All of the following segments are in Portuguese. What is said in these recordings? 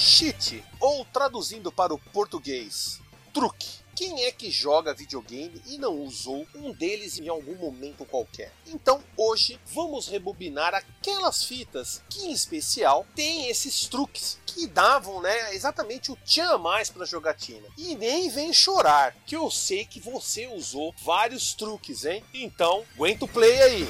Cheat, ou traduzindo para o português, truque. Quem é que joga videogame e não usou um deles em algum momento qualquer? Então hoje vamos rebobinar aquelas fitas que em especial tem esses truques que davam, né, exatamente o tchan a mais para jogatina. E nem vem chorar, que eu sei que você usou vários truques, hein? Então, aguenta o play aí.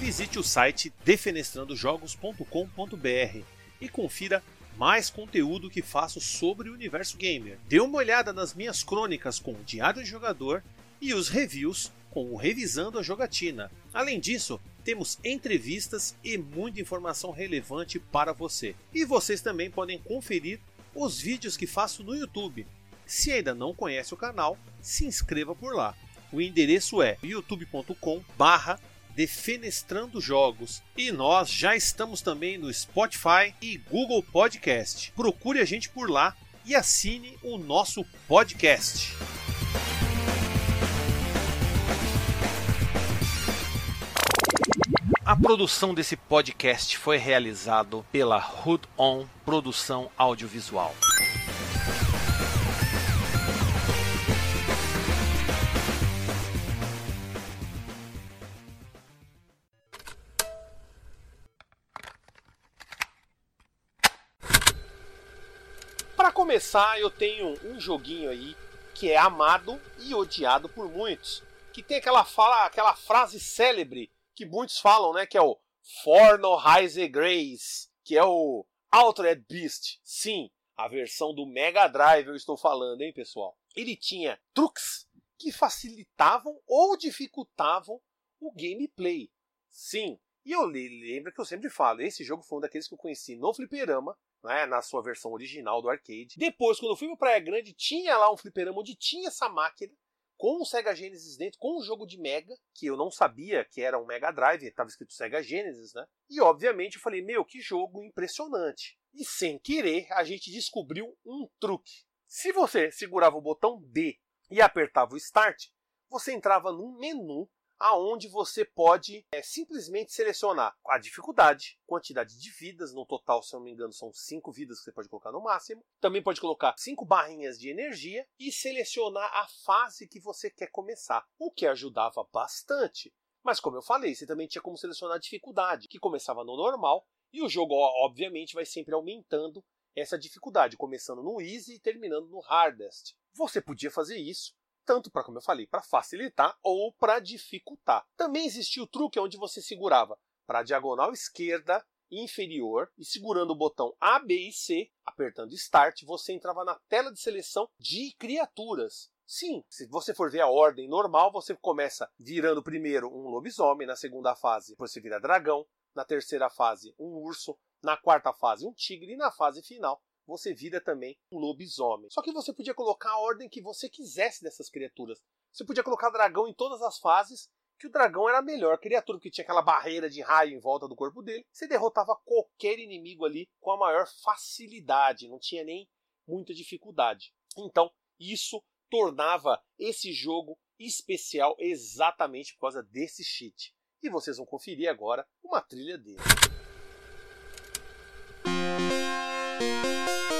Visite o site defenestrandojogos.com.br e confira mais conteúdo que faço sobre o universo gamer. Dê uma olhada nas minhas crônicas com o Diário de Jogador e os reviews com o Revisando a Jogatina. Além disso, temos entrevistas e muita informação relevante para você. E vocês também podem conferir os vídeos que faço no YouTube. Se ainda não conhece o canal, se inscreva por lá. O endereço é youtube.com barra Defenestrando Jogos. E nós já estamos também no Spotify e Google Podcast. Procure a gente por lá e assine o nosso podcast. A produção desse podcast foi realizado pela Hood On Produção Audiovisual. Começar, eu tenho um joguinho aí que é amado e odiado por muitos, que tem aquela fala, aquela frase célebre que muitos falam, né, que é o Forno Heise Grace, que é o Altered Beast. Sim, a versão do Mega Drive eu estou falando, hein, pessoal. Ele tinha truques que facilitavam ou dificultavam o gameplay. Sim, e eu lembro que eu sempre falo, esse jogo foi um daqueles que eu conheci no fliperama, né, na sua versão original do arcade. Depois, quando eu fui para Praia Grande, tinha lá um fliperama onde tinha essa máquina com o Sega Genesis dentro, com o jogo de Mega, que eu não sabia que era um Mega Drive, estava escrito Sega Genesis, né? E obviamente eu falei, meu, que jogo impressionante. E sem querer, a gente descobriu um truque. Se você segurava o botão B e apertava o Start, você entrava num menu aonde você pode é, simplesmente selecionar a dificuldade, quantidade de vidas, no total, se eu não me engano, são cinco vidas que você pode colocar no máximo. Também pode colocar cinco barrinhas de energia e selecionar a fase que você quer começar, o que ajudava bastante. Mas como eu falei, você também tinha como selecionar a dificuldade, que começava no normal e o jogo obviamente vai sempre aumentando essa dificuldade, começando no easy e terminando no hardest. Você podia fazer isso tanto para, como eu falei, para facilitar ou para dificultar. Também existia o truque onde você segurava para a diagonal esquerda inferior e segurando o botão A, B e C, apertando Start, você entrava na tela de seleção de criaturas. Sim, se você for ver a ordem normal, você começa virando primeiro um lobisomem, na segunda fase você vira dragão, na terceira fase um urso, na quarta fase um tigre e na fase final você vira também um lobisomem. Só que você podia colocar a ordem que você quisesse dessas criaturas. Você podia colocar dragão em todas as fases, que o dragão era a melhor criatura, que tinha aquela barreira de raio em volta do corpo dele. Você derrotava qualquer inimigo ali com a maior facilidade, não tinha nem muita dificuldade. Então, isso tornava esse jogo especial exatamente por causa desse cheat. E vocês vão conferir agora uma trilha dele. Música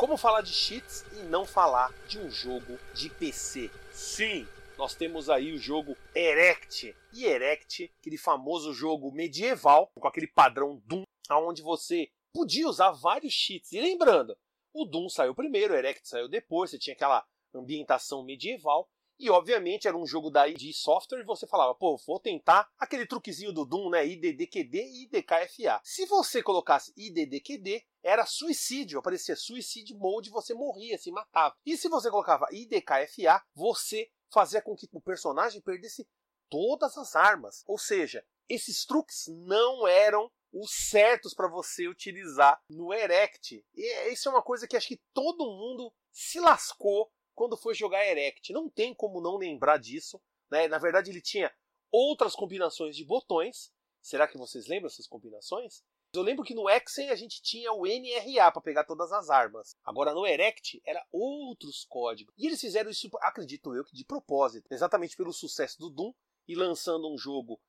como falar de cheats e não falar de um jogo de PC? Sim, nós temos aí o jogo Erect. E Erect, aquele famoso jogo medieval, com aquele padrão Doom, onde você podia usar vários cheats. E lembrando, o Doom saiu primeiro, o Erect saiu depois, você tinha aquela ambientação medieval. E obviamente era um jogo da ID Software e você falava, pô, vou tentar aquele truquezinho do Doom, né? IDDQD e IDKFA. Se você colocasse IDDQD, era suicídio, aparecia Suicide Mode, você morria, se matava. E se você colocava IDKFA, você fazia com que o personagem perdesse todas as armas. Ou seja, esses truques não eram os certos para você utilizar no Erect. E isso é uma coisa que acho que todo mundo se lascou quando foi jogar Erect. Não tem como não lembrar disso. Né? Na verdade, ele tinha outras combinações de botões. Será que vocês lembram essas combinações? Eu lembro que no Exen a gente tinha o NRA para pegar todas as armas. Agora no Erect era outros códigos. E eles fizeram isso, acredito eu, que de propósito. Exatamente pelo sucesso do Doom e lançando um jogo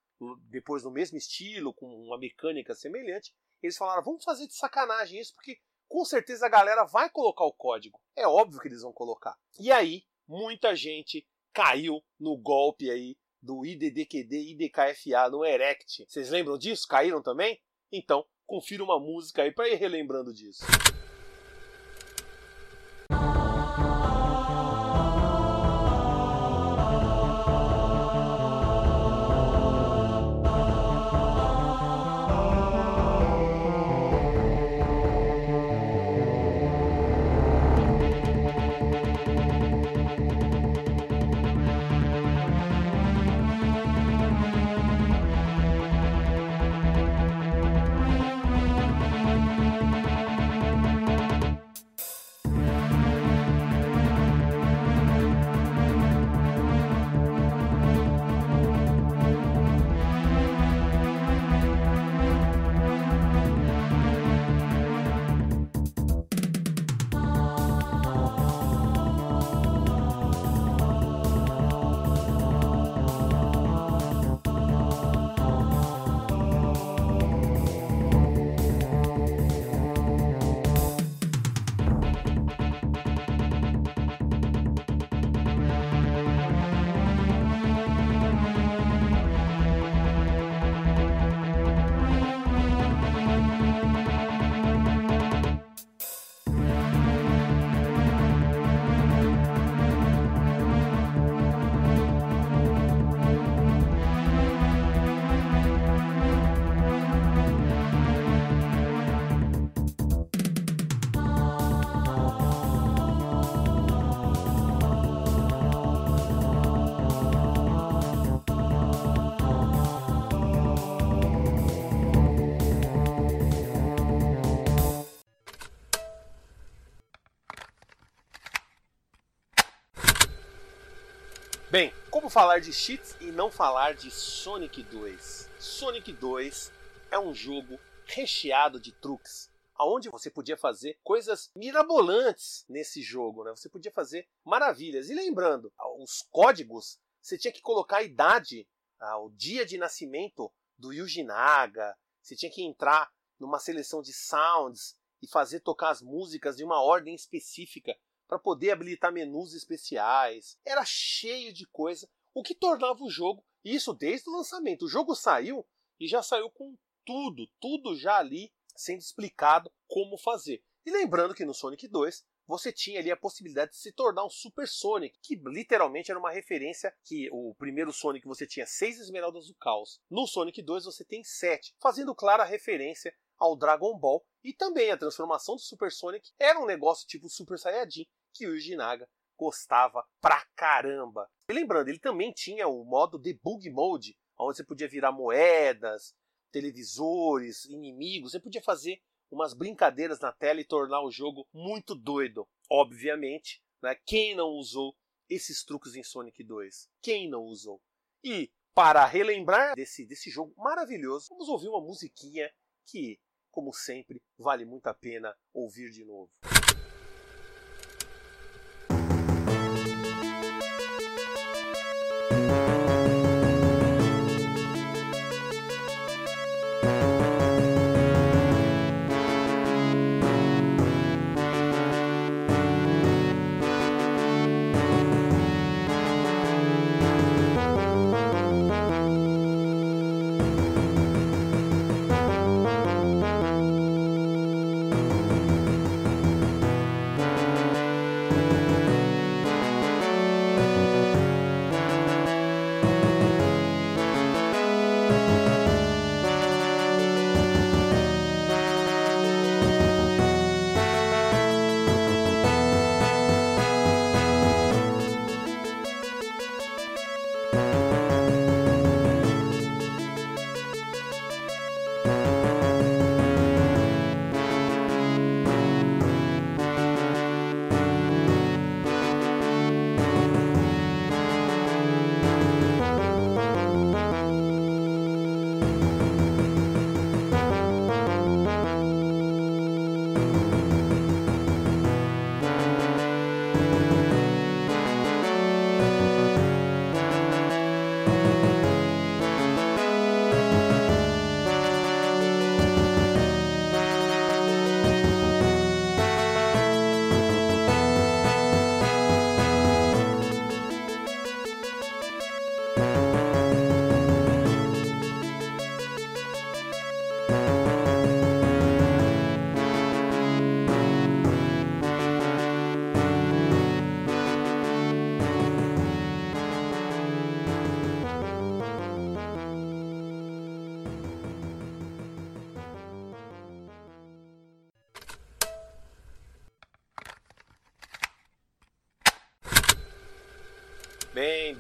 depois no mesmo estilo, com uma mecânica semelhante. Eles falaram, vamos fazer de sacanagem isso, porque com certeza a galera vai colocar o código. É óbvio que eles vão colocar. E aí, muita gente caiu no golpe aí do IDDQD IDKFA no Erect. Vocês lembram disso? Caíram também? Então, confira uma música aí para ir relembrando disso. Falar de cheats e não falar de Sonic 2? Sonic 2 é um jogo recheado de truques, aonde você podia fazer coisas mirabolantes nesse jogo, né? Você podia fazer maravilhas. E lembrando, os códigos, você tinha que colocar a idade, o dia de nascimento do Yuji Naga, você tinha que entrar numa seleção de sounds e fazer tocar as músicas de uma ordem específica para poder habilitar menus especiais. Era cheio de coisa, o que tornava o jogo, isso desde o lançamento. O jogo saiu e já saiu com tudo, tudo já ali sendo explicado como fazer. E lembrando que no Sonic 2 você tinha ali a possibilidade de se tornar um Super Sonic, que literalmente era uma referência que o primeiro Sonic você tinha seis esmeraldas do caos. No Sonic 2 você tem sete, fazendo clara referência ao Dragon Ball e também a transformação do Super Sonic era um negócio tipo Super Saiyajin, que o Jinaga gostava pra caramba. E lembrando, ele também tinha o modo Debug Mode, onde você podia virar moedas, televisores, inimigos, você podia fazer umas brincadeiras na tela e tornar o jogo muito doido. Obviamente, né? quem não usou esses truques em Sonic 2? Quem não usou? E para relembrar desse, desse jogo maravilhoso, vamos ouvir uma musiquinha que, como sempre, vale muito a pena ouvir de novo.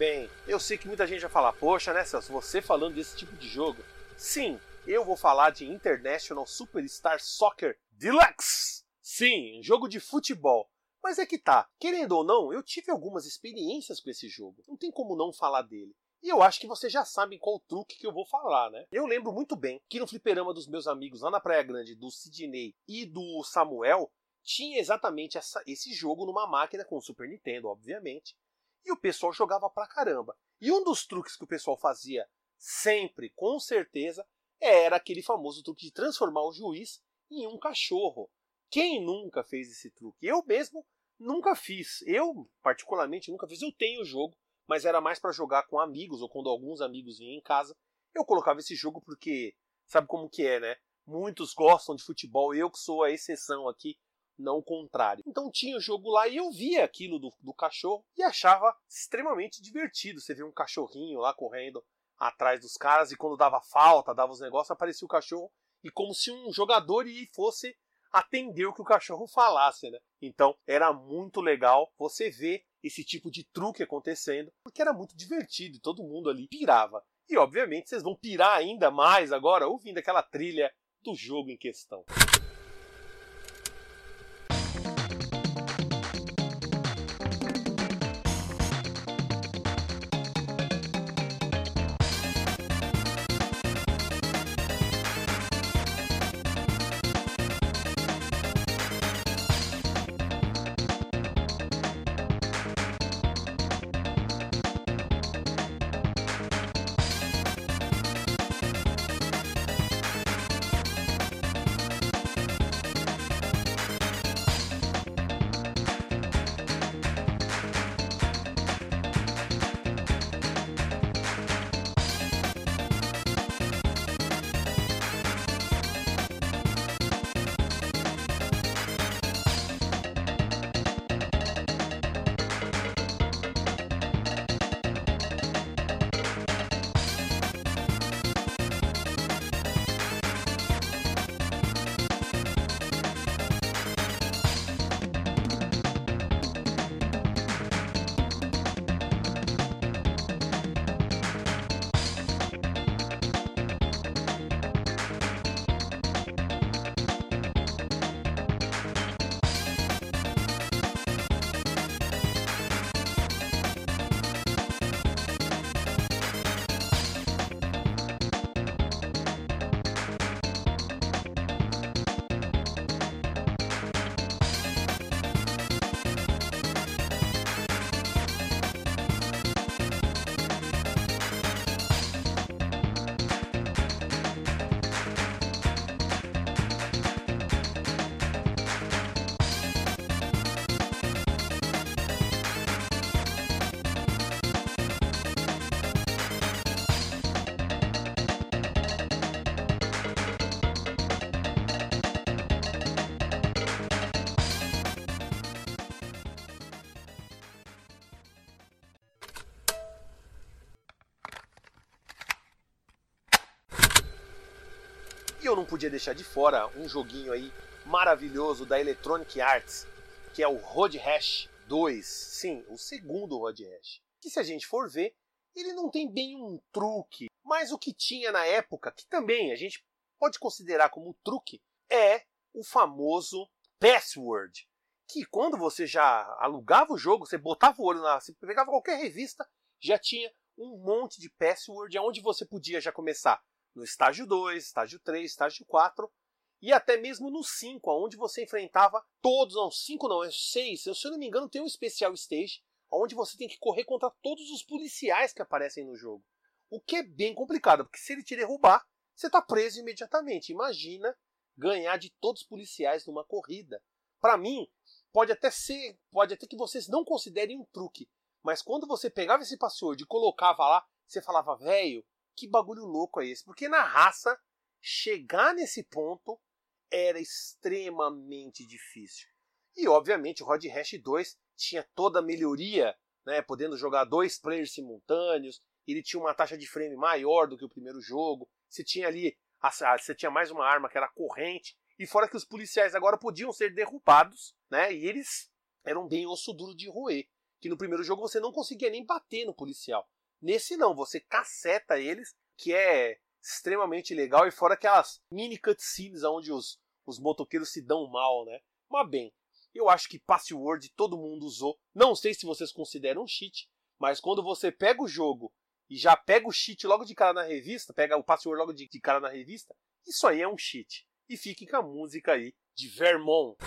Bem, eu sei que muita gente vai falar, poxa, né, Celso, você falando desse tipo de jogo. Sim, eu vou falar de International Superstar Soccer Deluxe. Sim, jogo de futebol. Mas é que tá, querendo ou não, eu tive algumas experiências com esse jogo. Não tem como não falar dele. E eu acho que vocês já sabem qual truque que eu vou falar, né? Eu lembro muito bem que no fliperama dos meus amigos lá na Praia Grande, do Sidney e do Samuel, tinha exatamente essa, esse jogo numa máquina com o Super Nintendo, obviamente. E o pessoal jogava pra caramba. E um dos truques que o pessoal fazia sempre, com certeza, era aquele famoso truque de transformar o juiz em um cachorro. Quem nunca fez esse truque? Eu mesmo nunca fiz. Eu, particularmente, nunca fiz. Eu tenho o jogo, mas era mais para jogar com amigos ou quando alguns amigos vinham em casa. Eu colocava esse jogo porque sabe como que é, né? Muitos gostam de futebol, eu que sou a exceção aqui, não o contrário. Então tinha o jogo lá e eu via aquilo do, do cachorro e achava extremamente divertido. Você vê um cachorrinho lá correndo atrás dos caras e quando dava falta, dava os negócios, aparecia o cachorro e como se um jogador e fosse atender o que o cachorro falasse, né? Então era muito legal você ver esse tipo de truque acontecendo, porque era muito divertido e todo mundo ali pirava. E obviamente vocês vão pirar ainda mais agora ouvindo aquela trilha do jogo em questão. Podia deixar de fora um joguinho aí maravilhoso da Electronic Arts, que é o Road Rash 2. Sim, o segundo Road Rash. Que se a gente for ver, ele não tem bem um truque, mas o que tinha na época, que também a gente pode considerar como truque, é o famoso password. Que quando você já alugava o jogo, você botava o olho na. Você pegava qualquer revista, já tinha um monte de password, onde você podia já começar no estágio 2, estágio 3, estágio 4 e até mesmo no 5, onde você enfrentava todos, não, 5 não, é 6, se eu não me engano tem um especial stage, onde você tem que correr contra todos os policiais que aparecem no jogo. O que é bem complicado, porque se ele te derrubar, você está preso imediatamente. Imagina ganhar de todos os policiais numa corrida. Para mim, pode até ser, pode até que vocês não considerem um truque, mas quando você pegava esse password e colocava lá, você falava, velho, que bagulho louco é esse? Porque na raça, chegar nesse ponto era extremamente difícil. E obviamente o Rod Hash 2 tinha toda a melhoria, né, podendo jogar dois players simultâneos, ele tinha uma taxa de frame maior do que o primeiro jogo, você tinha ali, você tinha mais uma arma que era corrente, e fora que os policiais agora podiam ser derrubados, né, e eles eram bem osso duro de roer. que no primeiro jogo você não conseguia nem bater no policial. Nesse não, você caceta eles, que é extremamente legal, e fora aquelas mini cutscenes onde os, os motoqueiros se dão mal, né? Mas bem, eu acho que password todo mundo usou. Não sei se vocês consideram cheat, mas quando você pega o jogo e já pega o cheat logo de cara na revista, pega o password logo de, de cara na revista, isso aí é um cheat. E fique com a música aí de Vermont.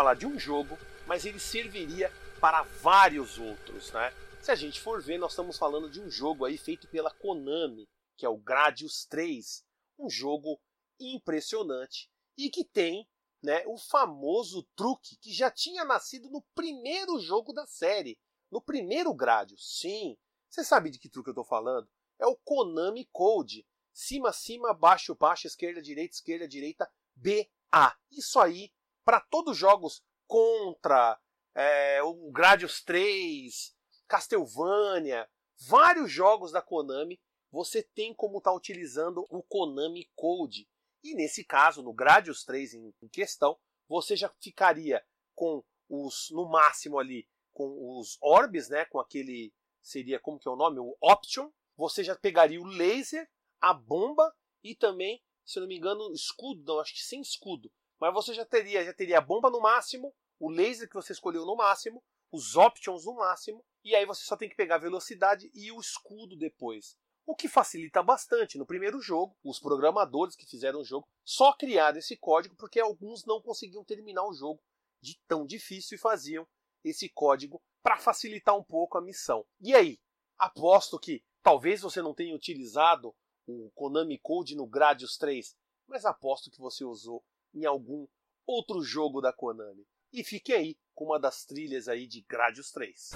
Falar de um jogo, mas ele serviria para vários outros, né? Se a gente for ver, nós estamos falando de um jogo aí feito pela Konami, que é o Gradius 3, um jogo impressionante e que tem, né, o famoso truque que já tinha nascido no primeiro jogo da série, no primeiro Gradius. Sim, você sabe de que truque eu estou falando? É o Konami Code. Cima, cima, baixo, baixo, esquerda, direita, esquerda, direita, BA. Isso aí para todos os jogos Contra, é, o Gradius 3, Castlevania, vários jogos da Konami, você tem como estar tá utilizando o Konami Code. E nesse caso, no Gradius 3 em, questão, você já ficaria com os, no máximo ali, com os orbes, né, com aquele, seria, como que é o nome? O Option. Você já pegaria o laser, a bomba e também, se não me engano, escudo, não, acho que sem escudo. Mas você já teria, já teria a bomba no máximo, o laser que você escolheu no máximo, os options no máximo, e aí você só tem que pegar a velocidade e o escudo depois. O que facilita bastante. No primeiro jogo, os programadores que fizeram o jogo só criaram esse código porque alguns não conseguiam terminar o jogo de tão difícil e faziam esse código para facilitar um pouco a missão. E aí, aposto que talvez você não tenha utilizado o Konami Code no Gradius 3, mas aposto que você usou em algum outro jogo da Konami. E fique aí com uma das trilhas aí de Gradius 3.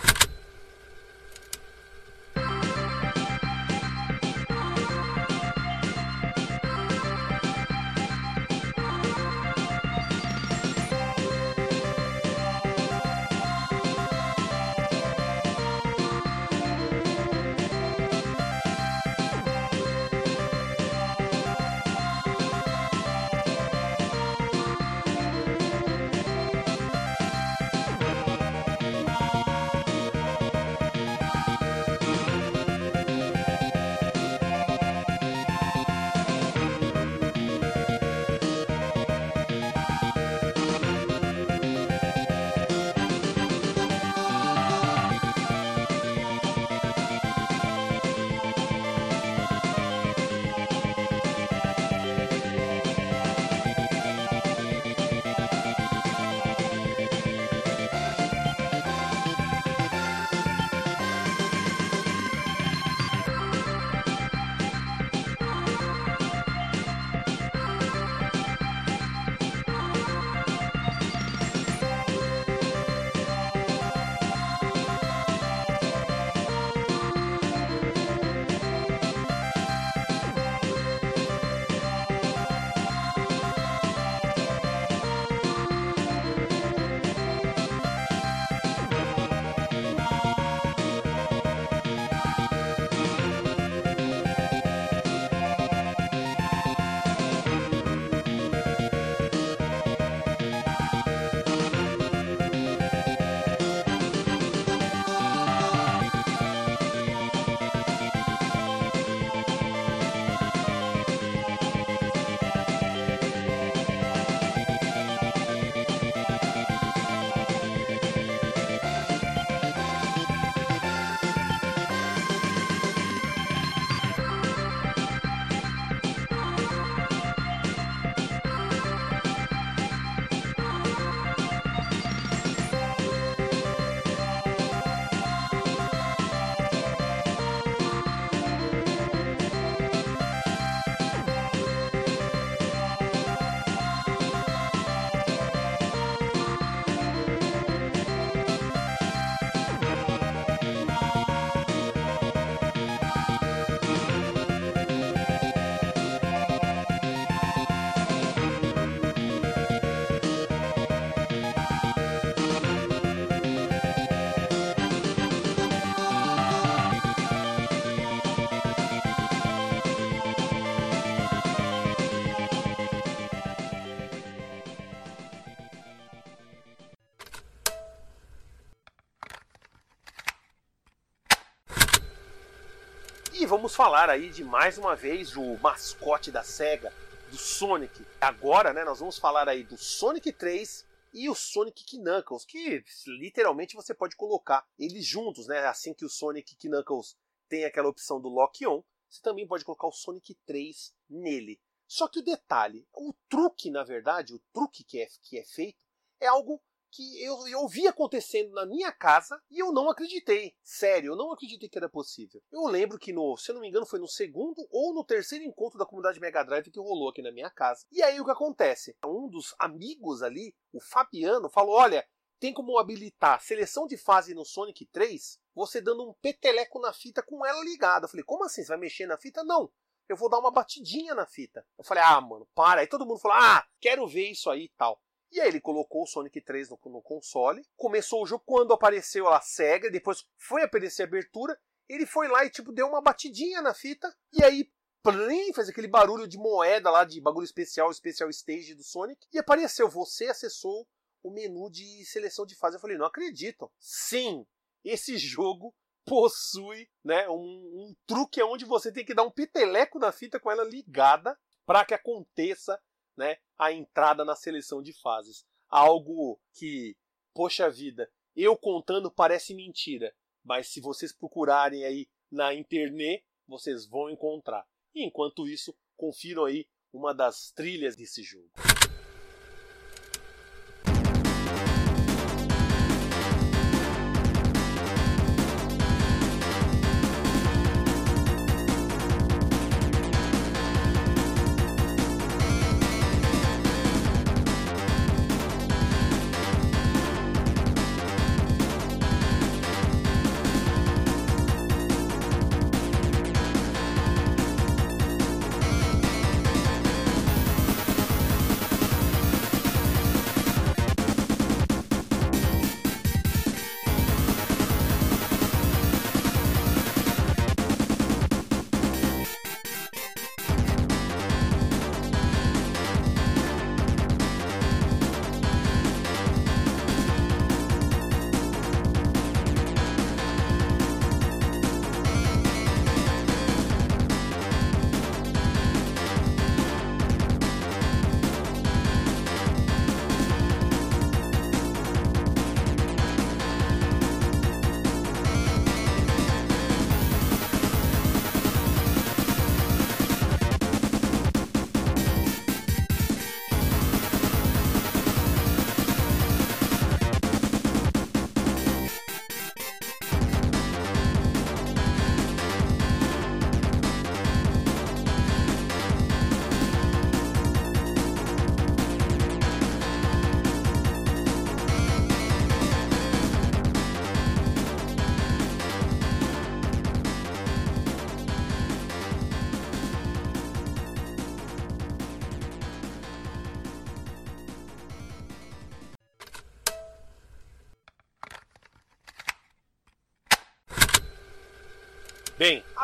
E vamos falar aí de mais uma vez o mascote da SEGA, do Sonic. Agora, né, nós vamos falar aí do Sonic 3 e o Sonic Knuckles, que literalmente você pode colocar eles juntos, né? Assim que o Sonic Knuckles tem aquela opção do Lock On, você também pode colocar o Sonic 3 nele. Só que o detalhe, o truque, na verdade, o truque que é, que é feito é algo que eu, eu vi acontecendo na minha casa e eu não acreditei. Sério, eu não acreditei que era possível. Eu lembro que no, se eu não me engano, foi no segundo ou no terceiro encontro da comunidade Mega Drive que rolou aqui na minha casa. E aí o que acontece? Um dos amigos ali, o Fabiano, falou: olha, tem como habilitar seleção de fase no Sonic 3, você dando um peteleco na fita com ela ligada. Eu falei, como assim? Você vai mexer na fita? Não. Eu vou dar uma batidinha na fita. Eu falei, ah, mano, para. Aí todo mundo falou, ah, quero ver isso aí e tal. E aí ele colocou o Sonic 3 no, no console, começou o jogo quando apareceu a SEGA, depois foi aparecer a abertura, ele foi lá e tipo deu uma batidinha na fita, e aí plim, fez aquele barulho de moeda lá, de bagulho especial, especial stage do Sonic, e apareceu, você acessou o menu de seleção de fase. Eu falei, não acredito. Sim, esse jogo possui né, um, um truque onde você tem que dar um piteleco na fita com ela ligada para que aconteça né, a entrada na seleção de fases. Algo que, poxa vida, eu contando parece mentira, mas se vocês procurarem aí na internet, vocês vão encontrar. E enquanto isso, confiram aí uma das trilhas desse jogo.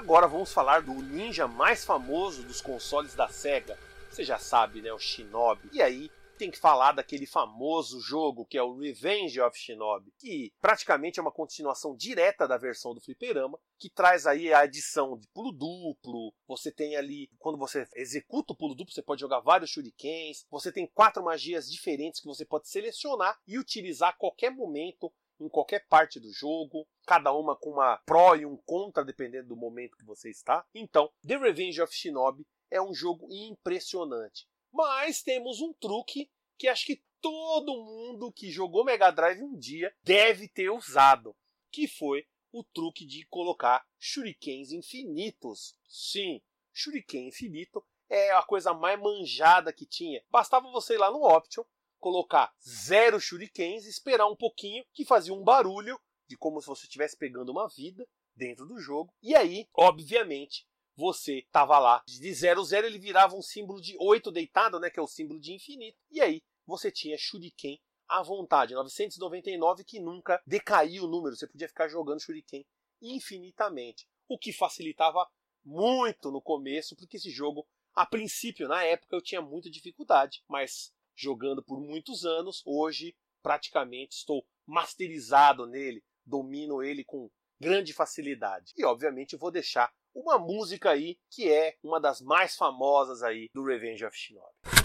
Agora vamos falar do ninja mais famoso dos consoles da Sega. Você já sabe, né? O Shinobi. E aí, tem que falar daquele famoso jogo que é o Revenge of Shinobi, que praticamente é uma continuação direta da versão do fliperama, que traz aí a adição de pulo duplo, você tem ali, quando você executa o pulo duplo, você pode jogar vários shurikens, você tem quatro magias diferentes que você pode selecionar e utilizar a qualquer momento em qualquer parte do jogo, cada uma com uma pró e um contra, dependendo do momento que você está. Então, The Revenge of Shinobi é um jogo impressionante. Mas temos um truque que acho que todo mundo que jogou Mega Drive um dia deve ter usado, que foi o truque de colocar shurikens infinitos. Sim, shuriken infinito é a coisa mais manjada que tinha. Bastava você ir lá no Option, colocar zero shurikens, esperar um pouquinho, que fazia um barulho de como se você estivesse pegando uma vida dentro do jogo. E aí, obviamente, você estava lá de 0 0 ele virava um símbolo de 8 deitado, né, que é o símbolo de infinito. E aí você tinha shuriken à vontade, 999 que nunca decaiu o número, você podia ficar jogando shuriken infinitamente, o que facilitava muito no começo, porque esse jogo a princípio, na época, eu tinha muita dificuldade, mas jogando por muitos anos. Hoje, praticamente, estou masterizado nele, domino ele com grande facilidade. E, obviamente, vou deixar uma música aí que é uma das mais famosas aí do Revenge of Shinobi.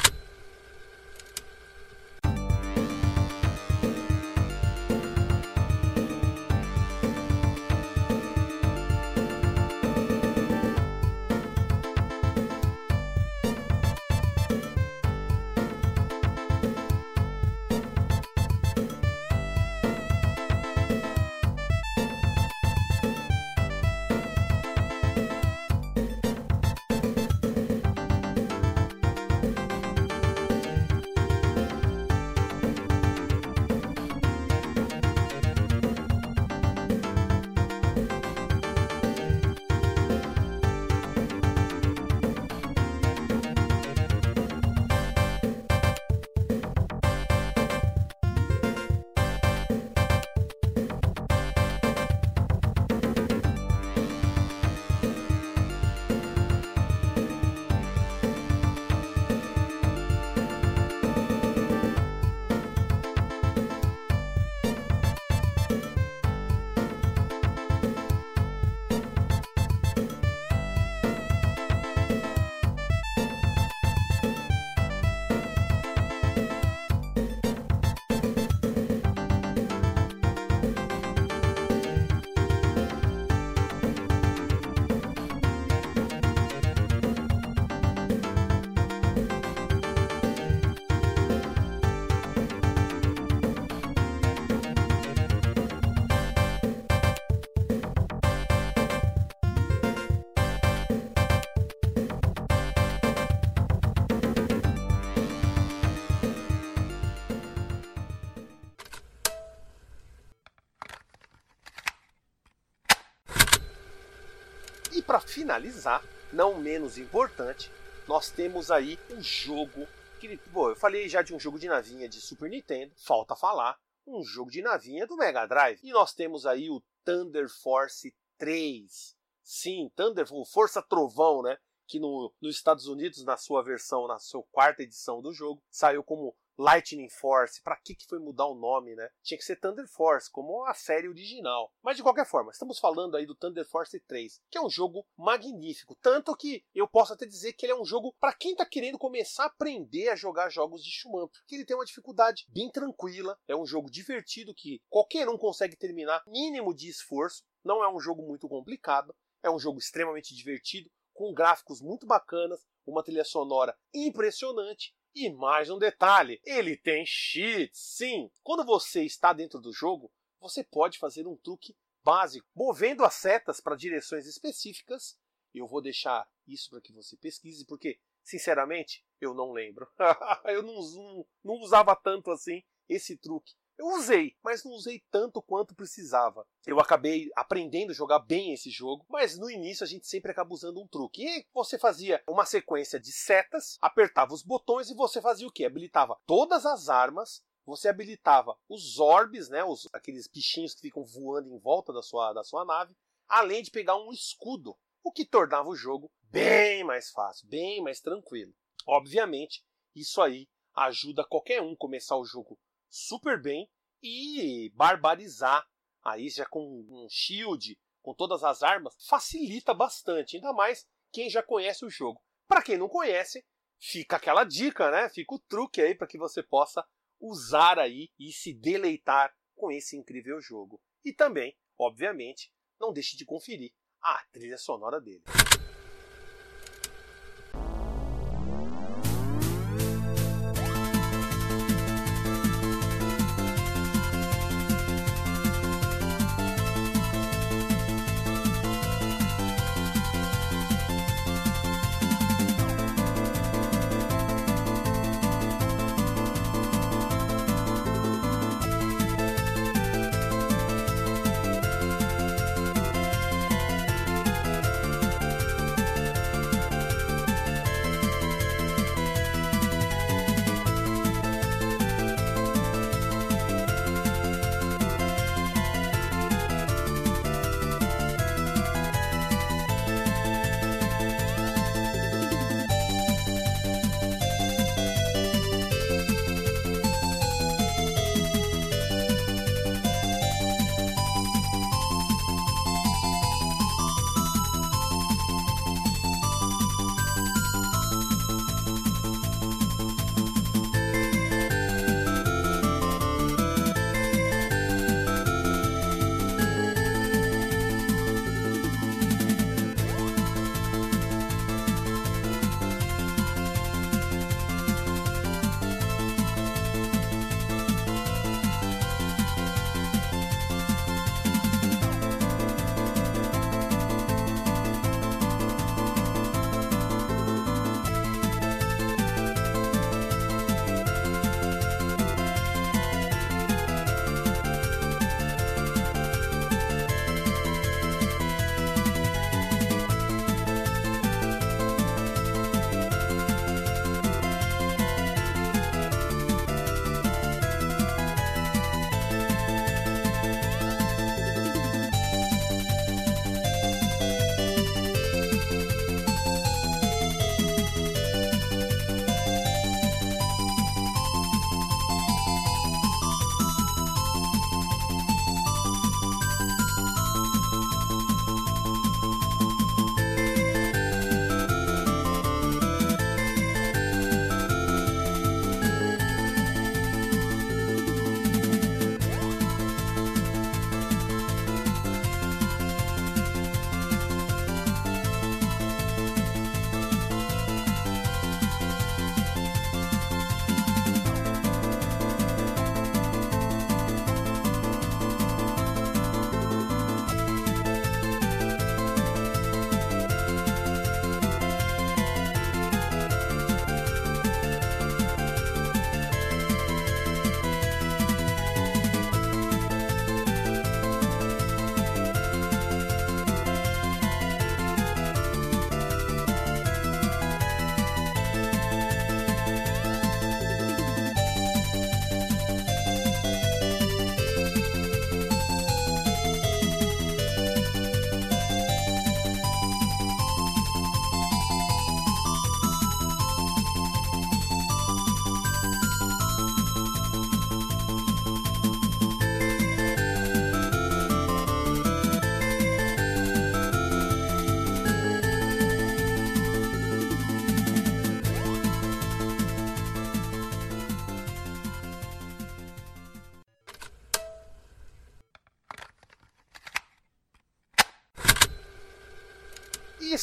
Para finalizar, não menos importante, nós temos aí um jogo que, bom, eu falei já de um jogo de navinha de Super Nintendo, falta falar um jogo de navinha do Mega Drive. E nós temos aí o Thunder Force 3. Sim, Thunder Força Trovão, né? Que no, nos Estados Unidos, na sua versão, na sua quarta edição do jogo, saiu como Lightning Force, para que, que foi mudar o nome, né? Tinha que ser Thunder Force, como a série original. Mas de qualquer forma, estamos falando aí do Thunder Force 3, que é um jogo magnífico. Tanto que eu posso até dizer que ele é um jogo para quem está querendo começar a aprender a jogar jogos de Shuman, porque ele tem uma dificuldade bem tranquila, é um jogo divertido que qualquer um consegue terminar, mínimo de esforço. Não é um jogo muito complicado, é um jogo extremamente divertido, com gráficos muito bacanas, uma trilha sonora impressionante e mais um detalhe: ele tem cheats. Sim, quando você está dentro do jogo, você pode fazer um truque básico, movendo as setas para direções específicas. Eu vou deixar isso para que você pesquise, porque, sinceramente, eu não lembro. eu não, não, não usava tanto assim esse truque. Eu usei, mas não usei tanto quanto precisava. Eu acabei aprendendo a jogar bem esse jogo, mas no início a gente sempre acaba usando um truque. E você fazia uma sequência de setas, apertava os botões e você fazia o que? Habilitava todas as armas você habilitava os orbes, né, os, aqueles bichinhos que ficam voando em volta da sua, da sua nave, além de pegar um escudo, o que tornava o jogo bem mais fácil, bem mais tranquilo. Obviamente, isso aí ajuda qualquer um começar o jogo super bem e barbarizar aí já com um shield, com todas as armas, facilita bastante, ainda mais quem já conhece o jogo. Para quem não conhece, fica aquela dica, né? Fica o truque aí para que você possa usar aí e se deleitar com esse incrível jogo. E também, obviamente, não deixe de conferir a trilha sonora dele.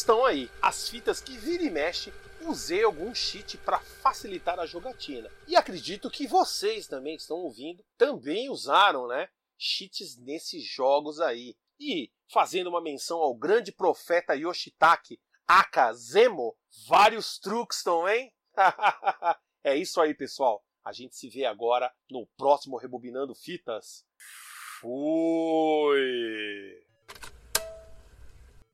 Estão aí as fitas que vira e mexe usei algum cheat para facilitar a jogatina. E acredito que vocês também estão ouvindo também usaram, né, cheats nesses jogos aí. E fazendo uma menção ao grande profeta Yoshitake Akazemo, vários truques também. é isso aí, pessoal. A gente se vê agora no próximo Rebobinando Fitas. Fui!